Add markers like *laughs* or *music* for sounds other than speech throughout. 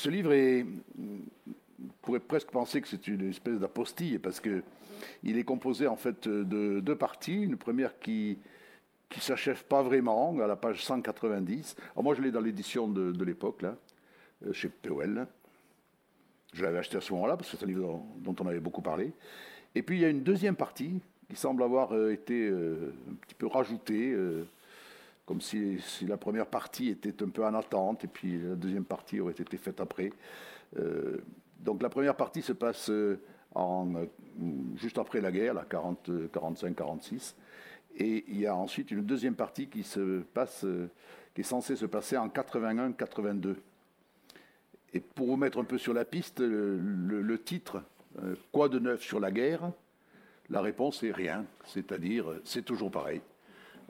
ce livre est, on pourrait presque penser que c'est une espèce d'apostille parce que il est composé en fait de deux parties. Une première qui qui s'achève pas vraiment à la page 190. Alors moi je l'ai dans l'édition de, de l'époque là, euh, chez POL. Je l'avais acheté à ce moment-là parce que c'est un livre dont on avait beaucoup parlé. Et puis il y a une deuxième partie qui semble avoir euh, été euh, un petit peu rajoutée, comme si, la première partie était un peu en attente et puis la deuxième partie aurait été faite après. donc la première partie se passe en, juste après la guerre, la 40, 45-46. Et il y a ensuite une deuxième partie qui, se passe, qui est censée se passer en 81-82. Et pour vous mettre un peu sur la piste, le, titre, euh, Quoi de neuf sur la guerre? La réponse est rien, c'est-à-dire c'est toujours pareil.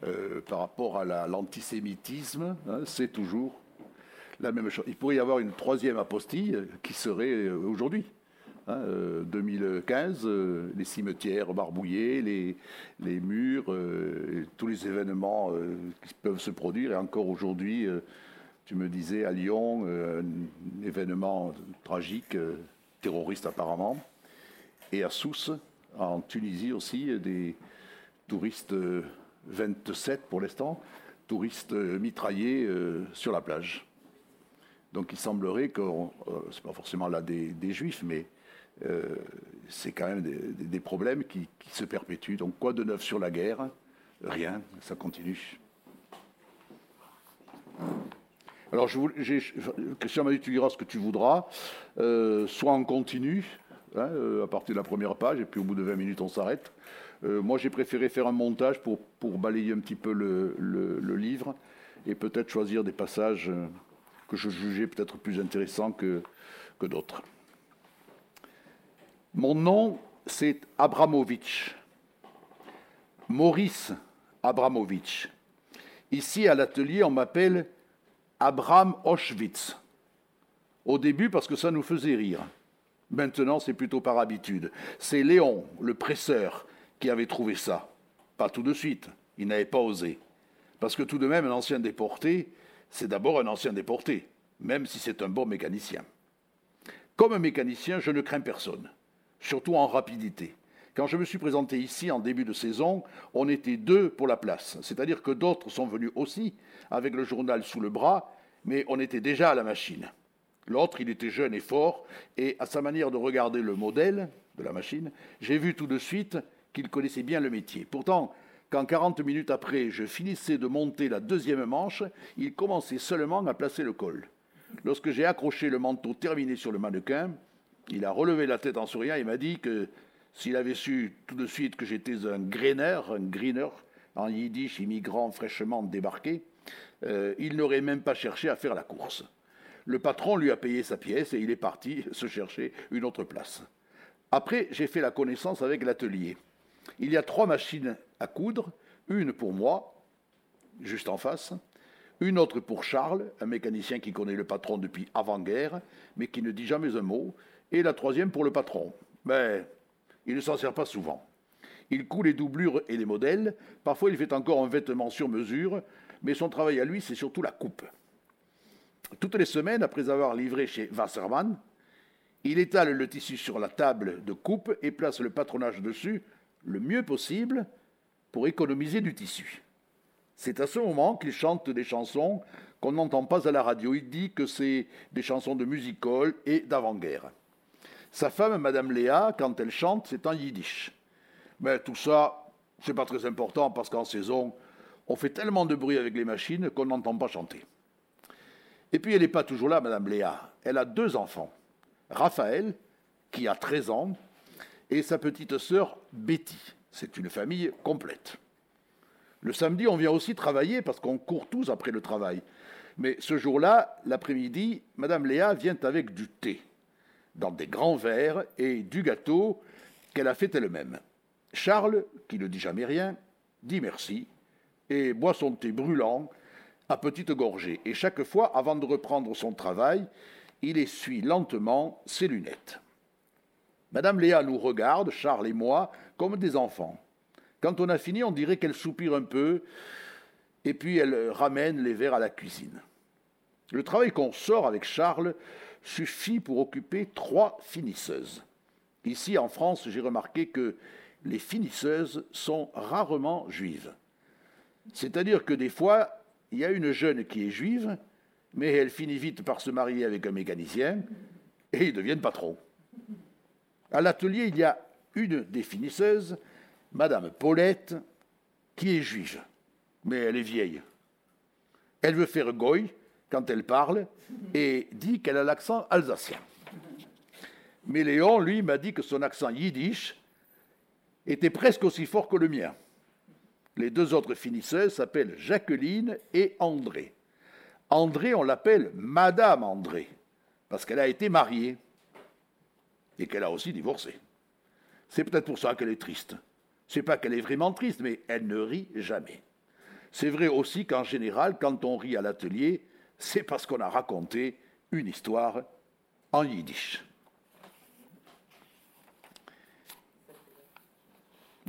Euh, par rapport à l'antisémitisme, hein, c'est toujours la même chose. Il pourrait y avoir une troisième apostille qui serait euh, aujourd'hui. 2015, hein, les cimetières barbouillés, les, murs, tous les événements qui peuvent se produire. Et encore aujourd'hui, tu me disais à Lyon, euh, un événement tragique, euh, terroriste apparemment, et à Sousse, en Tunisie aussi, des touristes 27 euh, pour l'instant, touristes mitraillés sur la plage. Donc il semblerait que, ce n'est pas forcément là des, juifs, mais c'est quand même des, problèmes qui, se perpétuent. Donc quoi de neuf sur la guerre? Rien, ça continue. Alors, je Christian m'a dit tu liras ce que tu voudras, euh, soit en continu, hein, euh, à partir de la première page, et puis au bout de 20 minutes, on s'arrête. Euh, moi, j'ai préféré faire un montage pour, balayer un petit peu le, livre et peut-être choisir des passages que je jugeais peut-être plus intéressants que, que d'autres. Mon nom, c'est Abramovitch. Maurice Abramovitch. Ici, à l'atelier, on m'appelle Abraham Auschwitz. Au début, parce que ça nous faisait rire. Maintenant, c'est plutôt par habitude. C'est Léon, le presseur, qui avait trouvé ça. Pas tout de suite. Il n'avait pas osé. Parce que tout de même, un ancien déporté, c'est d'abord un ancien déporté, même si c'est un bon mécanicien. Comme un mécanicien, je ne crains personne, surtout en rapidité. Quand je me suis présenté ici en début de saison, on était deux pour la place, c'est-à-dire que d'autres sont venus aussi avec le journal sous le bras, mais on était déjà à la machine. L'autre, il était jeune et fort, et à sa manière de regarder le modèle de la machine, j'ai vu tout de suite qu'il connaissait bien le métier. Pourtant, quand 40 minutes après, je finissais de monter la deuxième manche, il commençait seulement à placer le col. Lorsque j'ai accroché le manteau terminé sur le mannequin, il a relevé la tête en souriant et m'a dit que s'il avait su tout de suite que j'étais un grainer, un greener, en yiddish, immigrant fraîchement débarqué, euh, il n'aurait même pas cherché à faire la course. Le patron lui a payé sa pièce et il est parti *laughs* se chercher une autre place. Après, j'ai fait la connaissance avec l'atelier. Il y a trois machines à coudre, une pour moi, juste en face, une autre pour Charles, un mécanicien qui connaît le patron depuis avant-guerre, mais qui ne dit jamais un mot, et la troisième pour le patron. Mais il ne s'en sert pas souvent. Il coud les doublures et les modèles, parfois il fait encore un vêtement sur mesure, mais son travail à lui, c'est surtout la coupe. Toutes les semaines, après avoir livré chez Wassermann, il étale le tissu sur la table de coupe et place le patronage dessus le mieux possible pour économiser du tissu. C'est à ce moment qu'il chante des chansons qu'on n'entend pas à la radio. Il dit que c'est des chansons de music-hall et d'avant-guerre. Sa femme, Madame Léa, quand elle chante, c'est en yiddish. Mais tout ça, c'est pas très important parce qu'en saison, on fait tellement de bruit avec les machines qu'on n'entend pas chanter. Et puis elle n'est pas toujours là, Madame Léa. Elle a deux enfants. Raphaël, qui a 13 ans, et sa petite sœur Betty. C'est une famille complète. Le samedi, on vient aussi travailler parce qu'on court tous après le travail. Mais ce jour-là, l'après-midi, Madame Léa vient avec du thé dans des grands verres et du gâteau qu'elle a fait elle-même. Charles, qui ne dit jamais rien, dit merci et boit son thé brûlant à petite gorgée. Et chaque fois, avant de reprendre son travail, il essuie lentement ses lunettes. Madame Léa nous regarde, Charles et moi, comme des enfants. Quand on a fini, on dirait qu'elle soupire un peu, et puis elle ramène les verres à la cuisine. Le travail qu'on sort avec Charles suffit pour occuper trois finisseuses. Ici, en France, j'ai remarqué que les finisseuses sont rarement juives. C'est-à-dire que des fois, il y a une jeune qui est juive, mais elle finit vite par se marier avec un mécanicien et ils deviennent patrons. À l'atelier, il y a une des finisseuses, Madame Paulette, qui est juive, mais elle est vieille. Elle veut faire goy quand elle parle et dit qu'elle a l'accent alsacien. Mais Léon, lui, m'a dit que son accent yiddish était presque aussi fort que le mien. Les deux autres finisseuses s'appellent Jacqueline et André. André, on l'appelle Madame André, parce qu'elle a été mariée et qu'elle a aussi divorcé. C'est peut-être pour ça qu'elle est triste. C'est pas qu'elle est vraiment triste, mais elle ne rit jamais. C'est vrai aussi qu'en général, quand on rit à l'atelier, c'est parce qu'on a raconté une histoire en yiddish.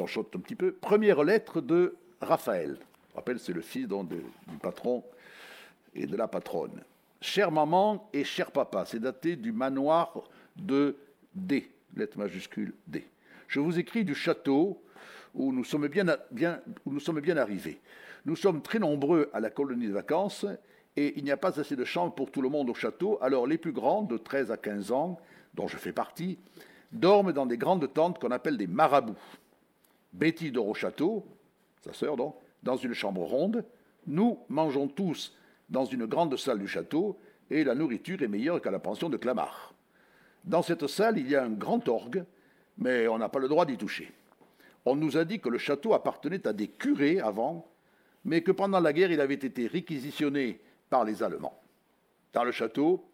On un petit peu. Première lettre de Raphaël. Je rappelle, c'est le fils du patron et de la patronne. Chère maman et cher papa, c'est daté du manoir de D, lettre majuscule D. Je vous écris du château où nous sommes bien, où nous sommes bien arrivés. Nous sommes très nombreux à la colonie de vacances et il n'y a pas assez de chambres pour tout le monde au château. Alors les plus grands, de 13 à 15 ans, dont je fais partie, dorment dans des grandes tentes qu'on appelle des marabouts. Betty dort au château, sa sœur donc, dans une chambre ronde. Nous mangeons tous dans une grande salle du château et la nourriture est meilleure qu'à la pension de Clamart. Dans cette salle, il y a un grand orgue, mais on n'a pas le droit d'y toucher. On nous a dit que le château appartenait à des curés avant, mais que pendant la guerre, il avait été réquisitionné par les Allemands. Dans le château,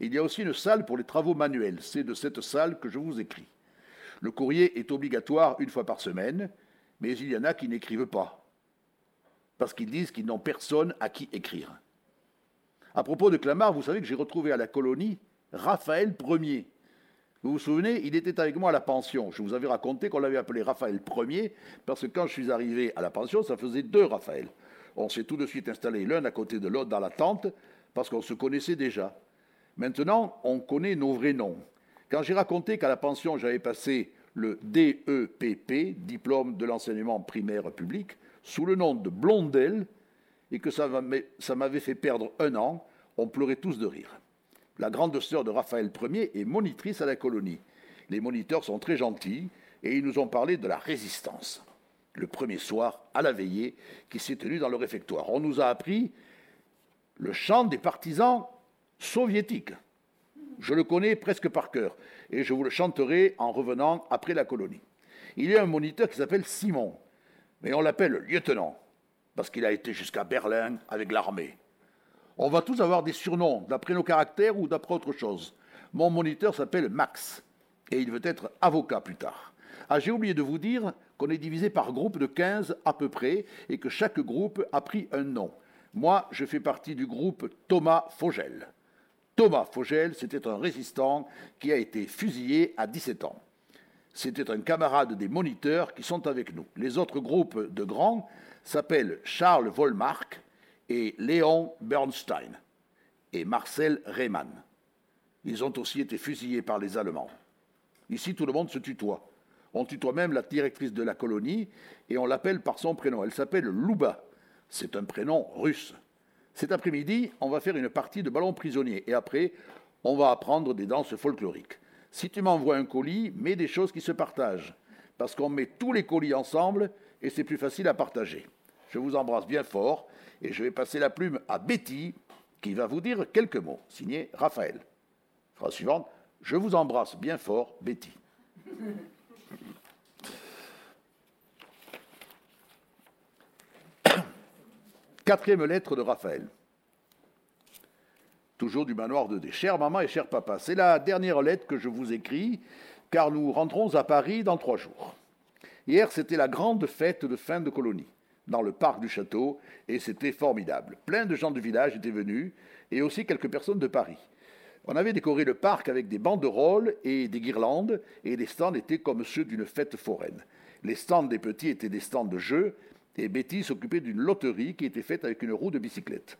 il y a aussi une salle pour les travaux manuels. C'est de cette salle que je vous écris. Le courrier est obligatoire une fois par semaine, mais il y en a qui n'écrivent pas, parce qu'ils disent qu'ils n'ont personne à qui écrire. À propos de Clamart, vous savez que j'ai retrouvé à la colonie Raphaël Ier. Vous vous souvenez, il était avec moi à la pension. Je vous avais raconté qu'on l'avait appelé Raphaël Ier, parce que quand je suis arrivé à la pension, ça faisait deux Raphaël. On s'est tout de suite installé l'un à côté de l'autre dans la tente, parce qu'on se connaissait déjà. Maintenant, on connaît nos vrais noms. Quand j'ai raconté qu'à la pension, j'avais passé le DEPP, diplôme de l'enseignement primaire public, sous le nom de Blondel, et que ça m'avait fait perdre un an, on pleurait tous de rire. La grande sœur de Raphaël Ier est monitrice à la colonie. Les moniteurs sont très gentils et ils nous ont parlé de la résistance. Le premier soir, à la veillée, qui s'est tenue dans le réfectoire. On nous a appris le chant des partisans soviétiques. Je le connais presque par cœur et je vous le chanterai en revenant après la colonie. Il y a un moniteur qui s'appelle Simon, mais on l'appelle lieutenant parce qu'il a été jusqu'à Berlin avec l'armée. On va tous avoir des surnoms d'après nos caractères ou d'après autre chose. Mon moniteur s'appelle Max et il veut être avocat plus tard. Ah, j'ai oublié de vous dire qu'on est divisé par groupe de 15 à peu près et que chaque groupe a pris un nom. Moi, je fais partie du groupe Thomas Fogel. Thomas Fogel, c'était un résistant qui a été fusillé à 17 ans. C'était un camarade des moniteurs qui sont avec nous. Les autres groupes de grands s'appellent Charles Volmark et Léon Bernstein et Marcel Rehmann. Ils ont aussi été fusillés par les Allemands. Ici, tout le monde se tutoie. On tutoie même la directrice de la colonie et on l'appelle par son prénom. Elle s'appelle Louba. C'est un prénom russe. Cet après-midi, on va faire une partie de ballon prisonnier et après, on va apprendre des danses folkloriques. Si tu m'envoies un colis, mets des choses qui se partagent, parce qu'on met tous les colis ensemble et c'est plus facile à partager. Je vous embrasse bien fort et je vais passer la plume à Betty qui va vous dire quelques mots. Signé Raphaël. Phrase suivante. Je vous embrasse bien fort, Betty. Quatrième lettre de Raphaël. Toujours du manoir de D. Chère maman et cher papa, c'est la dernière lettre que je vous écris, car nous rentrons à Paris dans trois jours. Hier, c'était la grande fête de fin de colonie, dans le parc du château, et c'était formidable. Plein de gens du village étaient venus, et aussi quelques personnes de Paris. On avait décoré le parc avec des banderoles et des guirlandes, et les stands étaient comme ceux d'une fête foraine. Les stands des petits étaient des stands de jeux, et Betty s'occupait d'une loterie qui était faite avec une roue de bicyclette.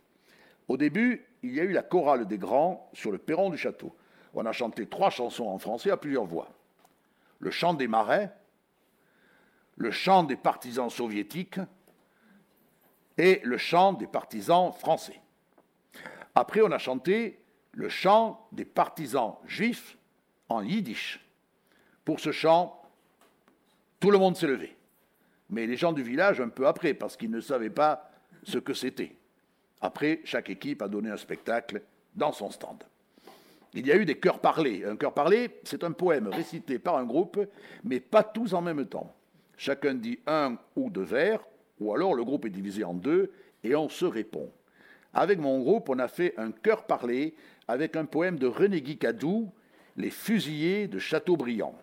Au début, il y a eu la chorale des grands sur le perron du château. On a chanté trois chansons en français à plusieurs voix. Le chant des marais, le chant des partisans soviétiques et le chant des partisans français. Après, on a chanté le chant des partisans juifs en yiddish. Pour ce chant, tout le monde s'est levé. Mais les gens du village, un peu après, parce qu'ils ne savaient pas ce que c'était. Après, chaque équipe a donné un spectacle dans son stand. Il y a eu des chœurs parlés. Un chœur parlé, c'est un poème récité par un groupe, mais pas tous en même temps. Chacun dit un ou deux vers, ou alors le groupe est divisé en deux et on se répond. Avec mon groupe, on a fait un chœur parlé avec un poème de René Guicadou, Les fusillés de Châteaubriand.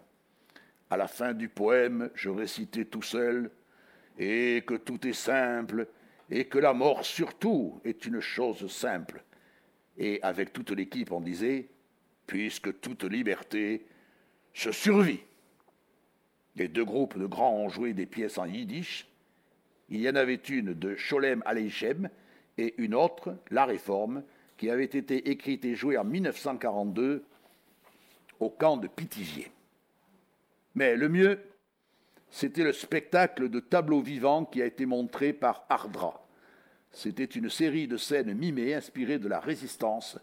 À la fin du poème, je récitais tout seul Et que tout est simple, et que la mort surtout est une chose simple. Et avec toute l'équipe, on disait Puisque toute liberté se survit. Les deux groupes de grands ont joué des pièces en yiddish. Il y en avait une de Sholem Aleichem et une autre, La Réforme, qui avait été écrite et jouée en 1942 au camp de Pithiviers. Mais le mieux, c'était le spectacle de tableaux vivants qui a été montré par Ardra. C'était une série de scènes mimées inspirées de la résistance,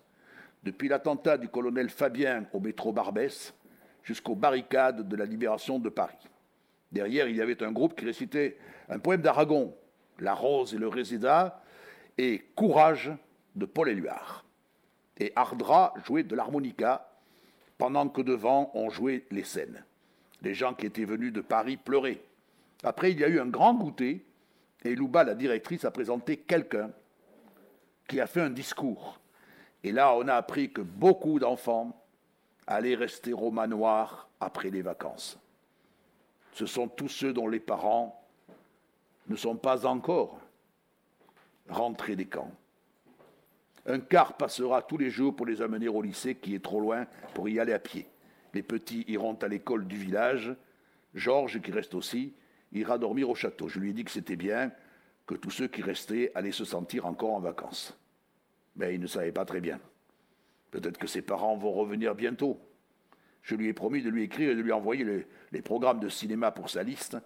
depuis l'attentat du colonel Fabien au métro Barbès jusqu'aux barricades de la libération de Paris. Derrière, il y avait un groupe qui récitait un poème d'Aragon, La rose et le réséda, et Courage de Paul Éluard. Et Ardra jouait de l'harmonica, pendant que devant on jouait les scènes. Les gens qui étaient venus de Paris pleuraient. Après, il y a eu un grand goûter, et Louba, la directrice, a présenté quelqu'un qui a fait un discours. Et là, on a appris que beaucoup d'enfants allaient rester au manoir après les vacances. Ce sont tous ceux dont les parents ne sont pas encore rentrés des camps. Un car passera tous les jours pour les amener au lycée qui est trop loin pour y aller à pied. Les petits iront à l'école du village. Georges, qui reste aussi, ira dormir au château. Je lui ai dit que c'était bien, que tous ceux qui restaient allaient se sentir encore en vacances. Mais il ne savait pas très bien. Peut-être que ses parents vont revenir bientôt. Je lui ai promis de lui écrire et de lui envoyer les, programmes de cinéma pour sa liste.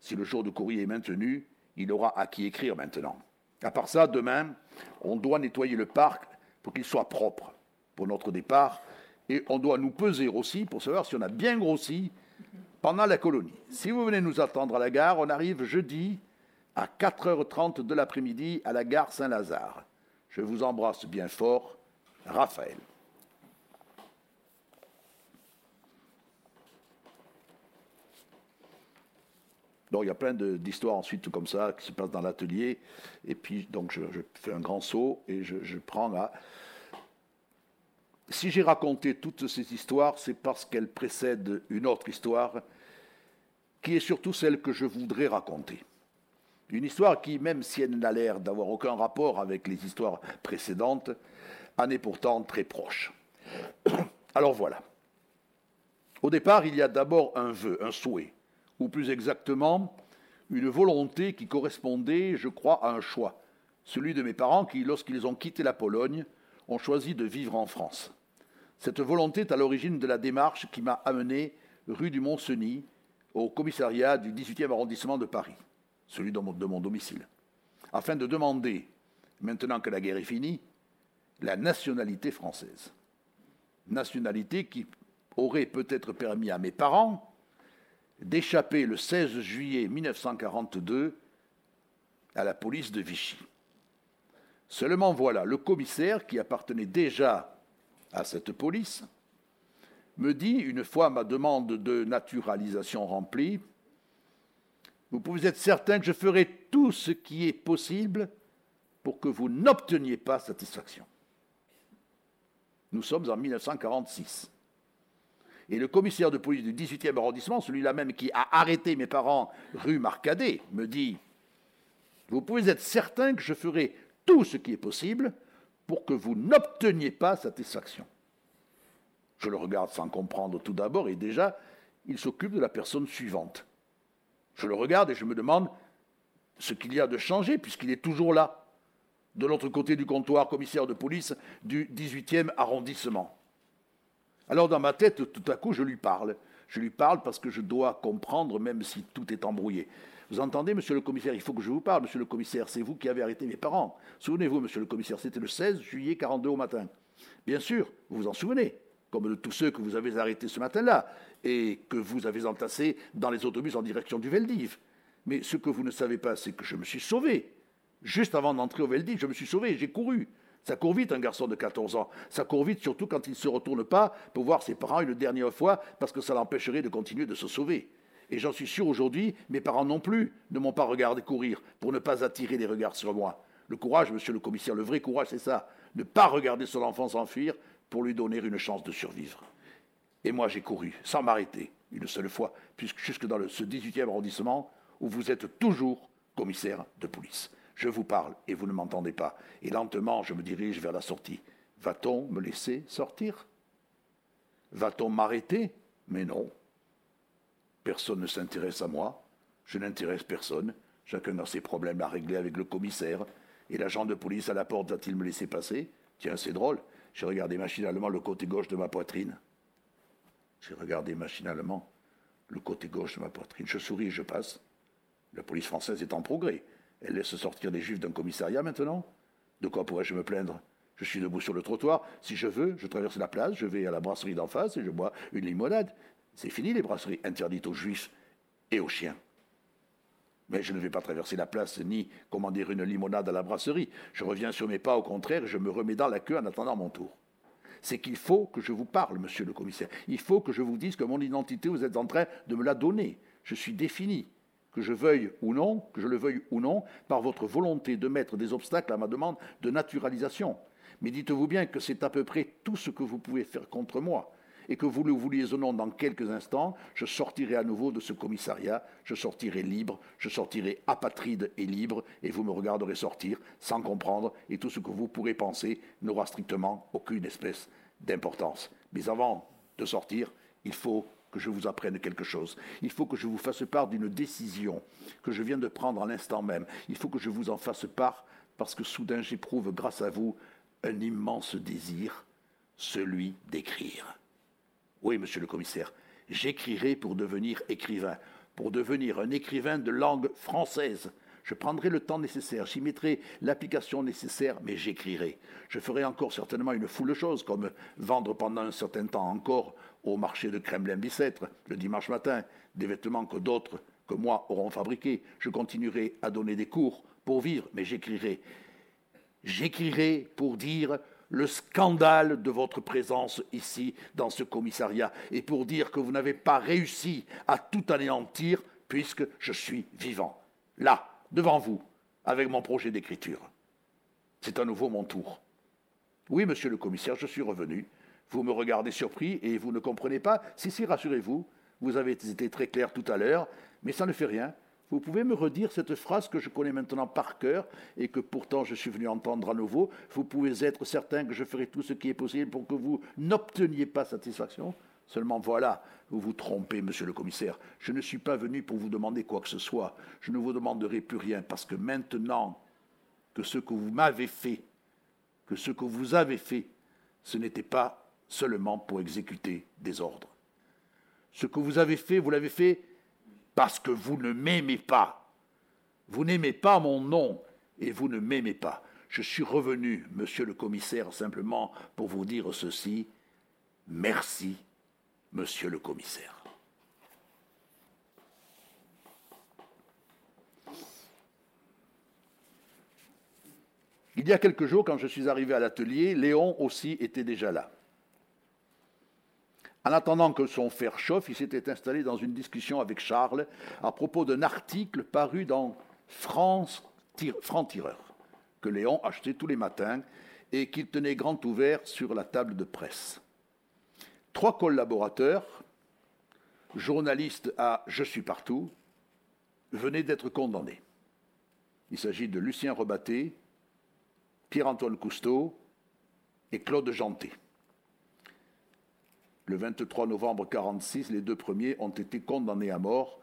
Si le jour de courrier est maintenu, il aura à qui écrire maintenant. À part ça, demain, on doit nettoyer le parc pour qu'il soit propre pour notre départ. Et on doit nous peser aussi pour savoir si on a bien grossi pendant la colonie. Si vous venez nous attendre à la gare, on arrive jeudi à 4h30 de l'après-midi à la gare Saint-Lazare. Je vous embrasse bien fort, Raphaël. Donc il y a plein d'histoires ensuite comme ça qui se passent dans l'atelier. Et puis donc je, fais un grand saut et je, prends là. Si j'ai raconté toutes ces histoires, c'est parce qu'elles précèdent une autre histoire qui est surtout celle que je voudrais raconter. Une histoire qui, même si elle n'a l'air d'avoir aucun rapport avec les histoires précédentes, en est pourtant très proche. *coughs* Alors voilà. Au départ, il y a d'abord un vœu, un souhait ou plus exactement une volonté qui correspondait, je crois, à un choix, celui de mes parents qui, lorsqu'ils ont quitté la Pologne, ont choisi de vivre en France. Cette volonté est à l'origine de la démarche qui m'a amené rue du Mont-Cenis au commissariat du 18e arrondissement de Paris, celui de mon, de mon domicile, afin de demander, maintenant que la guerre est finie, la nationalité française. Nationalité qui aurait peut-être permis à mes parents d'échapper le 16 juillet 1942 à la police de Vichy. Seulement voilà, le commissaire, qui appartenait déjà à cette police, me dit, une fois ma demande de naturalisation remplie, vous pouvez être certain que je ferai tout ce qui est possible pour que vous n'obteniez pas satisfaction. Nous sommes en 1946. Et le commissaire de police du 18e arrondissement, celui-là même qui a arrêté mes parents rue Marcadet, me dit Vous pouvez être certain que je ferai tout ce qui est possible pour que vous n'obteniez pas satisfaction. Je le regarde sans comprendre tout d'abord, et déjà, il s'occupe de la personne suivante. Je le regarde et je me demande ce qu'il y a de changé, puisqu'il est toujours là. de l'autre côté du comptoir, commissaire de police du 18e arrondissement. Alors dans ma tête, tout à coup, je lui parle. Je lui parle parce que je dois comprendre, même si tout est embrouillé. Vous entendez, monsieur le commissaire, il faut que je vous parle, monsieur le commissaire, c'est vous qui avez arrêté mes parents. Souvenez-vous, monsieur le commissaire, c'était le 16 juillet 42 au matin. Bien sûr, vous vous en souvenez, comme de tous ceux que vous avez arrêtés ce matin-là et que vous avez entassés dans les autobus en direction du Veldiv. Mais ce que vous ne savez pas, c'est que je me suis sauvé. Juste avant d'entrer au Veldiv, je me suis sauvé, j'ai couru. Ça court vite, un garçon de 14 ans. Ça court vite, surtout quand il ne se retourne pas pour voir ses parents une dernière fois, parce que ça l'empêcherait de continuer de se sauver. Et j'en suis sûr aujourd'hui, mes parents non plus ne m'ont pas regardé courir pour ne pas attirer les regards sur moi. Le courage, monsieur le commissaire, le vrai courage, c'est ça. Ne pas regarder son enfant s'enfuir pour lui donner une chance de survivre. Et moi, j'ai couru, sans m'arrêter, une seule fois, puisque jusque dans ce 18e arrondissement, où vous êtes toujours commissaire de police. Je vous parle et vous ne m'entendez pas. Et lentement, je me dirige vers la sortie. Va-t-on me laisser sortir? Va-t-on m'arrêter? Mais non. Personne ne s'intéresse à moi. Je n'intéresse personne. Chacun a ses problèmes à régler avec le commissaire. Et l'agent de police à la porte va-t-il me laisser passer? Tiens, c'est drôle. J'ai regardé machinalement le côté gauche de ma poitrine. J'ai regardé machinalement le côté gauche de ma poitrine. Je souris et je passe. La police française est en progrès. Elle laisse sortir les juifs d'un commissariat maintenant De quoi pourrais-je me plaindre? Je suis debout sur le trottoir. Si je veux, je traverse la place, je vais à la brasserie d'en face et je bois une limonade. C'est fini les brasseries interdites aux juifs et aux chiens. Mais je ne vais pas traverser la place ni commander une limonade à la brasserie. Je reviens sur mes pas, au contraire, et je me remets dans la queue en attendant mon tour. C'est qu'il faut que je vous parle, monsieur le commissaire. Il faut que je vous dise que mon identité, vous êtes en train de me la donner. Je suis défini que je veuille ou non, que je le veuille ou non, par votre volonté de mettre des obstacles à ma demande de naturalisation. Mais dites-vous bien que c'est à peu près tout ce que vous pouvez faire contre moi, et que vous le vouliez ou non, dans quelques instants, je sortirai à nouveau de ce commissariat, je sortirai libre, je sortirai apatride et libre, et vous me regarderez sortir sans comprendre, et tout ce que vous pourrez penser n'aura strictement aucune espèce d'importance. Mais avant de sortir, il faut que je vous apprenne quelque chose. Il faut que je vous fasse part d'une décision que je viens de prendre à l'instant même. Il faut que je vous en fasse part parce que soudain j'éprouve grâce à vous un immense désir, celui d'écrire. Oui, monsieur le commissaire, j'écrirai pour devenir écrivain, pour devenir un écrivain de langue française. Je prendrai le temps nécessaire, j'y mettrai l'application nécessaire, mais j'écrirai. Je ferai encore certainement une foule de choses, comme vendre pendant un certain temps encore au marché de Kremlin-Bicêtre le dimanche matin des vêtements que d'autres que moi auront fabriqués. Je continuerai à donner des cours pour vivre, mais j'écrirai. J'écrirai pour dire le scandale de votre présence ici dans ce commissariat et pour dire que vous n'avez pas réussi à tout anéantir puisque je suis vivant. Là, devant vous, avec mon projet d'écriture. C'est à nouveau mon tour. Oui, monsieur le commissaire, je suis revenu. Vous me regardez surpris et vous ne comprenez pas. Si, si, rassurez-vous, vous avez été très clair tout à l'heure, mais ça ne fait rien. Vous pouvez me redire cette phrase que je connais maintenant par cœur et que pourtant je suis venu entendre à nouveau. Vous pouvez être certain que je ferai tout ce qui est possible pour que vous n'obteniez pas satisfaction. Seulement voilà, vous vous trompez, monsieur le commissaire. Je ne suis pas venu pour vous demander quoi que ce soit. Je ne vous demanderai plus rien parce que maintenant que ce que vous m'avez fait, que ce que vous avez fait, ce n'était pas seulement pour exécuter des ordres. Ce que vous avez fait, vous l'avez fait parce que vous ne m'aimez pas. Vous n'aimez pas mon nom et vous ne m'aimez pas. Je suis revenu, monsieur le commissaire, simplement pour vous dire ceci. Merci, monsieur le commissaire. Il y a quelques jours, quand je suis arrivé à l'atelier, Léon aussi était déjà là. En attendant que son fer chauffe, il s'était installé dans une discussion avec Charles à propos d'un article paru dans France Franc-Tireur, que Léon achetait tous les matins et qu'il tenait grand ouvert sur la table de presse. Trois collaborateurs, journalistes à Je suis partout, venaient d'être condamnés. Il s'agit de Lucien Rebatté, Pierre-Antoine Cousteau et Claude Janté. Le 23 novembre 1946, les deux premiers ont été condamnés à mort,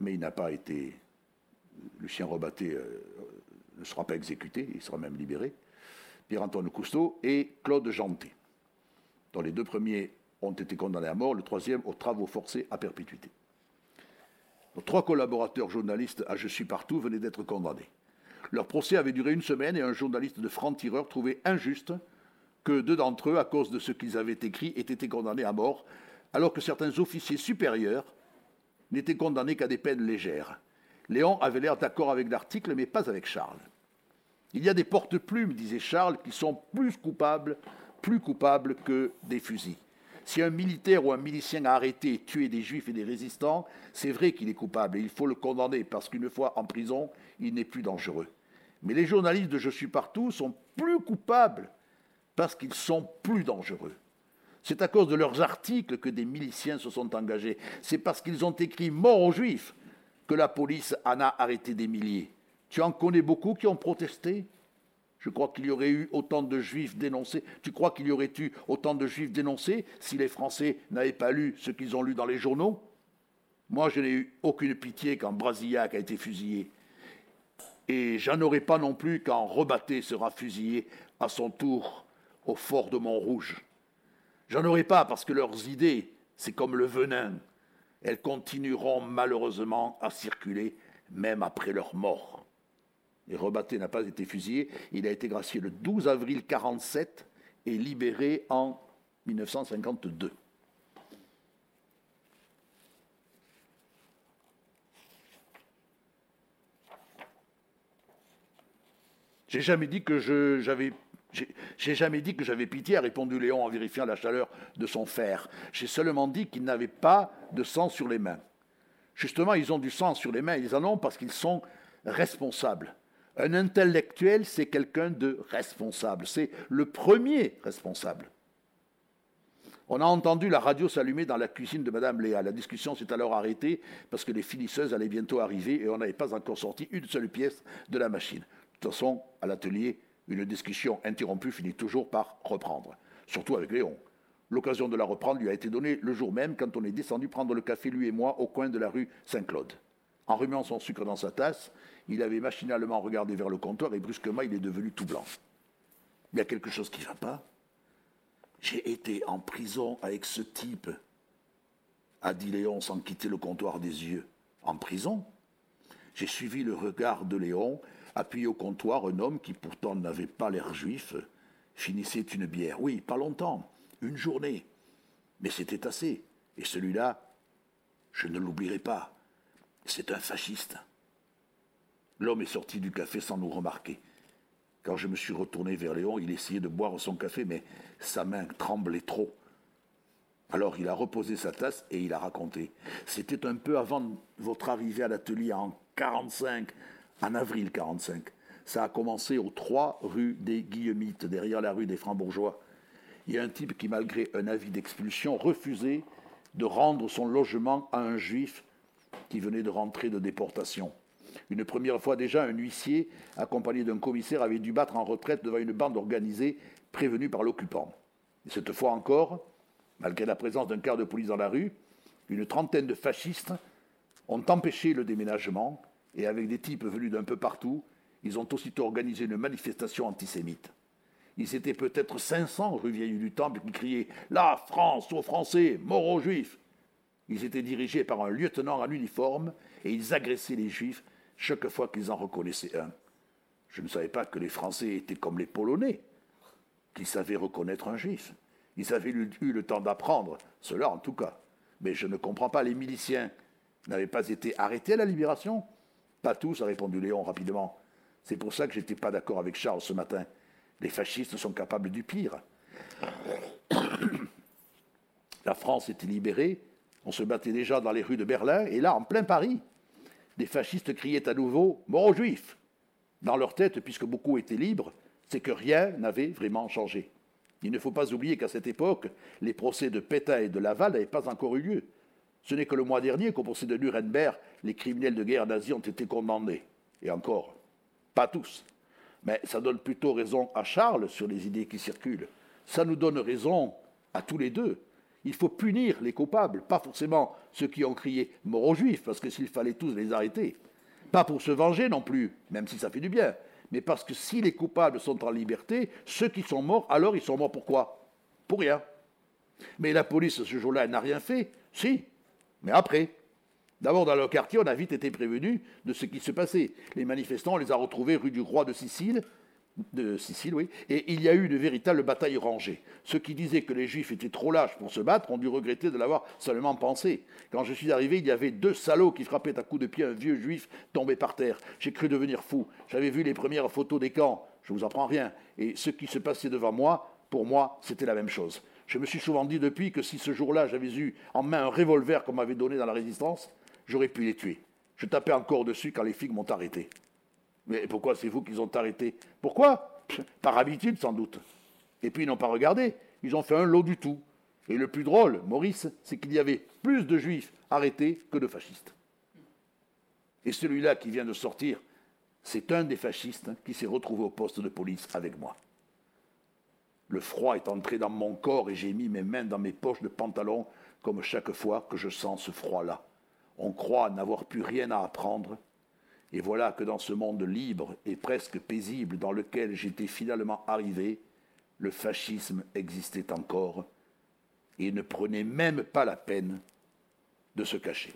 mais il n'a pas été. Lucien Rebatté euh, ne sera pas exécuté, il sera même libéré, Pierre-Antoine Cousteau et Claude Janté, dont les deux premiers ont été condamnés à mort, le troisième aux travaux forcés à perpétuité. Trois collaborateurs journalistes à Je suis partout venaient d'être condamnés. Leur procès avait duré une semaine et un journaliste de franc-tireur trouvait injuste que deux d'entre eux, à cause de ce qu'ils avaient écrit, aient été condamnés à mort, alors que certains officiers supérieurs n'étaient condamnés qu'à des peines légères. Léon avait l'air d'accord avec l'article, mais pas avec Charles. Il y a des porte-plumes, disait Charles, qui sont plus coupables, plus coupables que des fusils. Si un militaire ou un milicien a arrêté et tué des juifs et des résistants, c'est vrai qu'il est coupable et il faut le condamner parce qu'une fois en prison, il n'est plus dangereux. Mais les journalistes de Je suis partout sont plus coupables parce qu'ils sont plus dangereux. C'est à cause de leurs articles que des miliciens se sont engagés. C'est parce qu'ils ont écrit mort aux juifs que la police en a arrêté des milliers. Tu en connais beaucoup qui ont protesté? Je crois qu'il y aurait eu autant de juifs dénoncés. Tu crois qu'il y aurait eu autant de juifs dénoncés si les Français n'avaient pas lu ce qu'ils ont lu dans les journaux? Moi, je n'ai eu aucune pitié quand Brasillac a été fusillé. Et j'en aurai pas non plus quand Rebatté sera fusillé à son tour au fort de Montrouge. J'en aurai pas parce que leurs idées, c'est comme le venin. Elles continueront malheureusement à circuler même après leur mort et Rebatté n'a pas été fusillé. Il a été gracié le 12 avril 1947 et libéré en 1952. J'ai jamais dit que j'avais j'ai jamais dit que j'avais pitié, a répondu Léon en vérifiant la chaleur de son fer. J'ai seulement dit qu'ils n'avaient pas de sang sur les mains. Justement, ils ont du sang sur les mains, ils en ont parce qu'ils sont responsables. Un intellectuel, c'est quelqu'un de responsable. C'est le premier responsable. On a entendu la radio s'allumer dans la cuisine de Madame Léa. La discussion s'est alors arrêtée parce que les finisseuses allaient bientôt arriver et on n'avait pas encore sorti une seule pièce de la machine. De toute façon, à l'atelier, une discussion interrompue finit toujours par reprendre, surtout avec Léon. L'occasion de la reprendre lui a été donnée le jour même quand on est descendu prendre le café, lui et moi, au coin de la rue Saint-Claude. En remuant son sucre dans sa tasse, il avait machinalement regardé vers le comptoir et brusquement il est devenu tout blanc. Il y a quelque chose qui ne va pas. J'ai été en prison avec ce type, a dit Léon sans quitter le comptoir des yeux. En prison? J'ai suivi le regard de Léon, appuyé au comptoir, un homme qui pourtant n'avait pas l'air juif, finissait une bière. Oui, pas longtemps, une journée. Mais c'était assez. Et celui-là, je ne l'oublierai pas. C'est un fasciste. L'homme est sorti du café sans nous remarquer. Quand je me suis retourné vers Léon, il essayait de boire son café, mais sa main tremblait trop. Alors il a reposé sa tasse et il a raconté. C'était un peu avant votre arrivée à l'atelier en 45, en avril 45. Ça a commencé aux 3 rue des Guillemites, derrière la rue des Francs-Bourgeois. Il y a un type qui, malgré un avis d'expulsion, refusait de rendre son logement à un juif qui venait de rentrer de déportation. Une première fois déjà, un huissier, accompagné d'un commissaire, avait dû battre en retraite devant une bande organisée prévenue par l'occupant. Et cette fois encore, malgré la présence d'un quart de police dans la rue, une trentaine de fascistes ont empêché le déménagement et avec des types venus d'un peu partout, ils ont aussitôt organisé une manifestation antisémite. Ils étaient peut-être 500 rue Vieille du Temple qui criaient La France aux Français, mort aux Juifs Ils étaient dirigés par un lieutenant en uniforme et ils agressaient les Juifs chaque fois qu'ils en reconnaissaient un. Je ne savais pas que les Français étaient comme les Polonais, qu'ils savaient reconnaître un juif. Ils avaient eu le temps d'apprendre, cela en tout cas. Mais je ne comprends pas, les miliciens n'avaient pas été arrêtés à la libération? Pas tous, a répondu Léon rapidement. C'est pour ça que je n'étais pas d'accord avec Charles ce matin. Les fascistes sont capables du pire. *coughs* La France était libérée, on se battait déjà dans les rues de Berlin, et là, en plein Paris, des fascistes criaient à nouveau Mort aux Juifs Dans leur tête, puisque beaucoup étaient libres, c'est que rien n'avait vraiment changé. Il ne faut pas oublier qu'à cette époque, les procès de Pétain et de Laval n'avaient pas encore eu lieu. Ce n'est que le mois dernier qu'au procès de Nuremberg, les criminels de guerre nazis ont été condamnés. Et encore, pas tous. Mais ça donne plutôt raison à Charles sur les idées qui circulent. Ça nous donne raison à tous les deux. Il faut punir les coupables, pas forcément ceux qui ont crié mort aux juifs, parce que s'il fallait tous les arrêter, pas pour se venger non plus, même si ça fait du bien, mais parce que si les coupables sont en liberté, ceux qui sont morts, alors ils sont morts pourquoi Pour rien. Mais la police, ce jour-là, n'a rien fait. Si, mais après. D'abord, dans le quartier, on a vite été prévenu de ce qui se passait. Les manifestants, on les a retrouvés rue du Roi de Sicile, de Sicile, oui, et il y a eu une véritable bataille rangée. Ceux qui disaient que les Juifs étaient trop lâches pour se battre ont dû regretter de l'avoir seulement pensé. Quand je suis arrivé, il y avait deux salauds qui frappaient à coups de pied un vieux Juif tombé par terre. J'ai cru devenir fou. J'avais vu les premières photos des camps. Je ne vous apprends rien. Et ce qui se passait devant moi, pour moi, c'était la même chose. Je me suis souvent dit depuis que si ce jour-là j'avais eu en main un revolver qu'on m'avait donné dans la résistance, j'aurais pu les tuer. Je tapais encore dessus quand les flics m'ont arrêté. Mais pourquoi c'est vous qu'ils ont arrêté Pourquoi? Par habitude, sans doute. Et puis ils n'ont pas regardé. Ils ont fait un lot du tout. Et le plus drôle, Maurice, c'est qu'il y avait plus de juifs arrêtés que de fascistes. Et celui-là qui vient de sortir, c'est un des fascistes qui s'est retrouvé au poste de police avec moi. Le froid est entré dans mon corps et j'ai mis mes mains dans mes poches de pantalon comme chaque fois que je sens ce froid-là. On croit n'avoir plus rien à apprendre. Et voilà que dans ce monde libre et presque paisible dans lequel j'étais finalement arrivé, le fascisme existait encore et ne prenait même pas la peine de se cacher.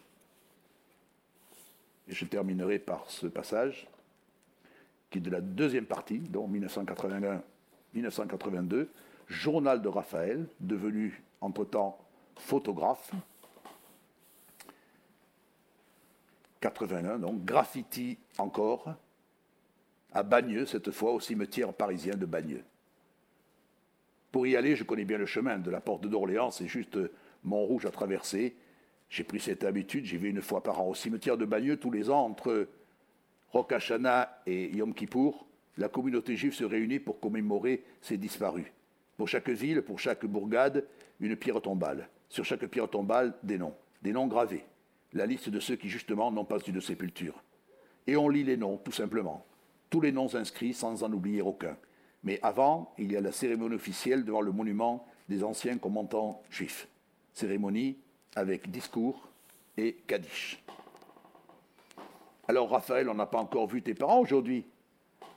Et je terminerai par ce passage qui est de la deuxième partie, donc 1981-1982, journal de Raphaël, devenu entre-temps photographe, 81, donc graffiti encore, à Bagneux, cette fois au cimetière parisien de Bagneux. Pour y aller, je connais bien le chemin de la porte d'Orléans, c'est juste Montrouge à traverser. J'ai pris cette habitude, j'y vais une fois par an au cimetière de Bagneux tous les ans entre Rosh Hashanah et Yom Kippour. La communauté juive se réunit pour commémorer ses disparus. Pour chaque ville, pour chaque bourgade, une pierre tombale. Sur chaque pierre tombale, des noms, des noms gravés la liste de ceux qui justement n'ont pas eu de sépulture. Et on lit les noms, tout simplement. Tous les noms inscrits sans en oublier aucun. Mais avant, il y a la cérémonie officielle devant le monument des anciens commandants juifs. Cérémonie avec discours et Kaddish. Alors Raphaël, on n'a pas encore vu tes parents aujourd'hui.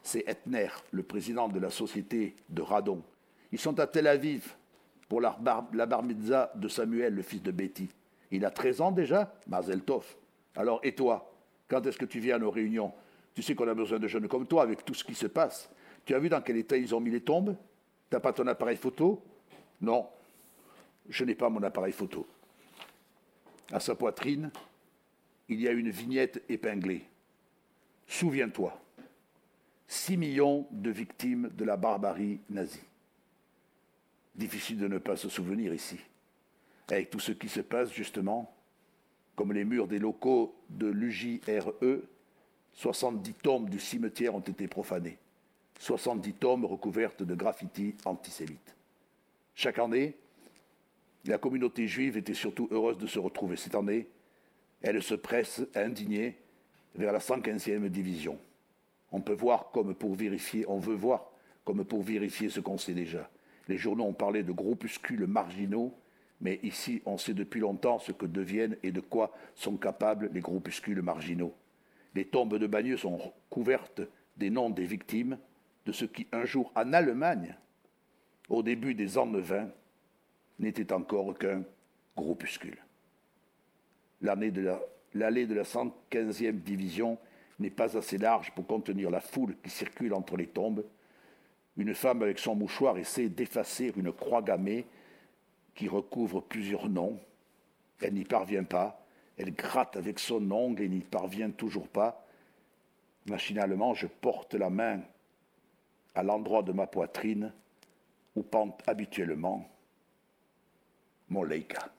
C'est Etner, le président de la société de Radon. Ils sont à Tel Aviv pour la bar, de Samuel, le fils de Betty. Il a 13 ans déjà, Mazel Tov. Alors, et toi Quand est-ce que tu viens à nos réunions? Tu sais qu'on a besoin de jeunes comme toi avec tout ce qui se passe. Tu as vu dans quel état ils ont mis les tombes? Tu n'as pas ton appareil photo? Non, je n'ai pas mon appareil photo. À sa poitrine, il y a une vignette épinglée. Souviens-toi, 6 millions de victimes de la barbarie nazie. Difficile de ne pas se souvenir ici avec tout ce qui se passe justement, comme les murs des locaux de l'UJRE, 70 tombes du cimetière ont été profanés, 70 tombes recouvertes de graffitis antisémites. Chaque année, la communauté juive était surtout heureuse de se retrouver. Cette année, elle se presse indignée vers la 115e division. On peut voir comme pour vérifier, on veut voir comme pour vérifier ce qu'on sait déjà. Les journaux ont parlé de groupuscules marginaux mais ici, on sait depuis longtemps ce que deviennent et de quoi sont capables les groupuscules marginaux. Les tombes de Bagneux sont couvertes des noms des victimes de ce qui un jour en Allemagne, au début des ans 20, n'était encore qu'un groupuscule. L'allée de, la, de la 115e division n'est pas assez large pour contenir la foule qui circule entre les tombes. Une femme avec son mouchoir essaie d'effacer une croix gammée qui recouvre plusieurs noms. Elle n'y parvient pas. Elle gratte avec son ongle et n'y parvient toujours pas. Machinalement, je porte la main à l'endroit de ma poitrine où pente habituellement mon Leica.